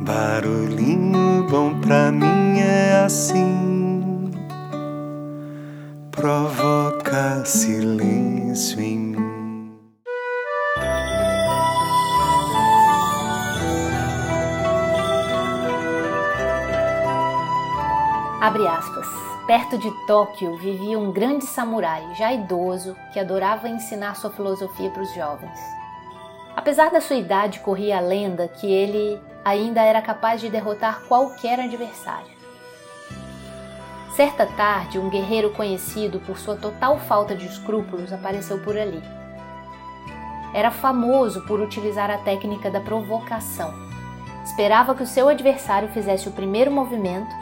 Barulhinho bom pra mim é assim, provoca silêncio em mim. Abre aspas. Perto de Tóquio vivia um grande samurai, já idoso, que adorava ensinar sua filosofia para os jovens. Apesar da sua idade, corria a lenda que ele ainda era capaz de derrotar qualquer adversário. Certa tarde, um guerreiro conhecido por sua total falta de escrúpulos apareceu por ali. Era famoso por utilizar a técnica da provocação. Esperava que o seu adversário fizesse o primeiro movimento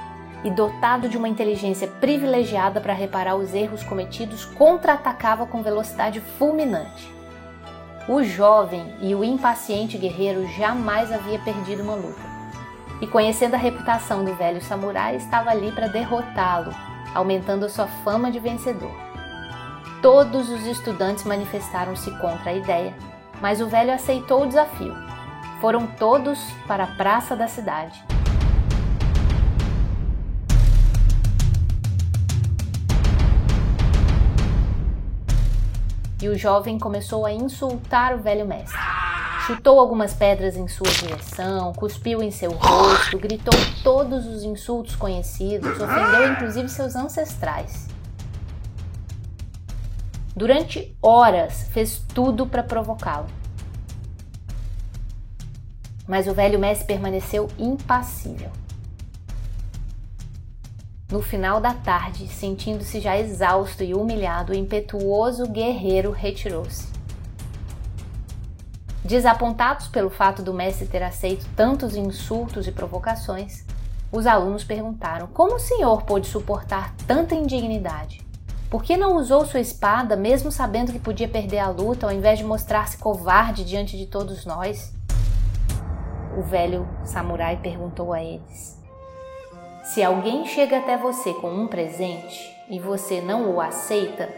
e, dotado de uma inteligência privilegiada para reparar os erros cometidos, contra-atacava com velocidade fulminante. O jovem e o impaciente guerreiro jamais havia perdido uma luta. E conhecendo a reputação do velho samurai, estava ali para derrotá-lo, aumentando sua fama de vencedor. Todos os estudantes manifestaram-se contra a ideia, mas o velho aceitou o desafio. Foram todos para a praça da cidade e o jovem começou a insultar o velho mestre. Chutou algumas pedras em sua direção, cuspiu em seu rosto, gritou todos os insultos conhecidos, ofendeu inclusive seus ancestrais. Durante horas fez tudo para provocá-lo. Mas o velho mestre permaneceu impassível. No final da tarde, sentindo-se já exausto e humilhado, o impetuoso guerreiro retirou-se. Desapontados pelo fato do mestre ter aceito tantos insultos e provocações, os alunos perguntaram como o senhor pôde suportar tanta indignidade. Por que não usou sua espada, mesmo sabendo que podia perder a luta, ao invés de mostrar-se covarde diante de todos nós? O velho samurai perguntou a eles. Se alguém chega até você com um presente e você não o aceita,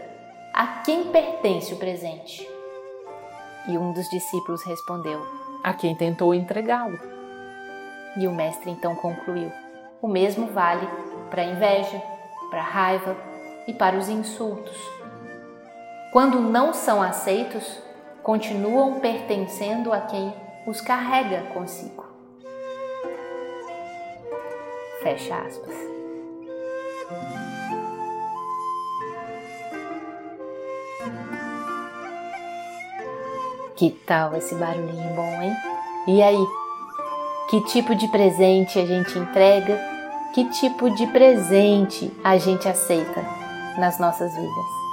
a quem pertence o presente? E um dos discípulos respondeu: A quem tentou entregá-lo. E o mestre então concluiu: O mesmo vale para a inveja, para a raiva e para os insultos. Quando não são aceitos, continuam pertencendo a quem os carrega consigo. Fecha aspas. Que tal esse barulhinho bom, hein? E aí? Que tipo de presente a gente entrega? Que tipo de presente a gente aceita nas nossas vidas?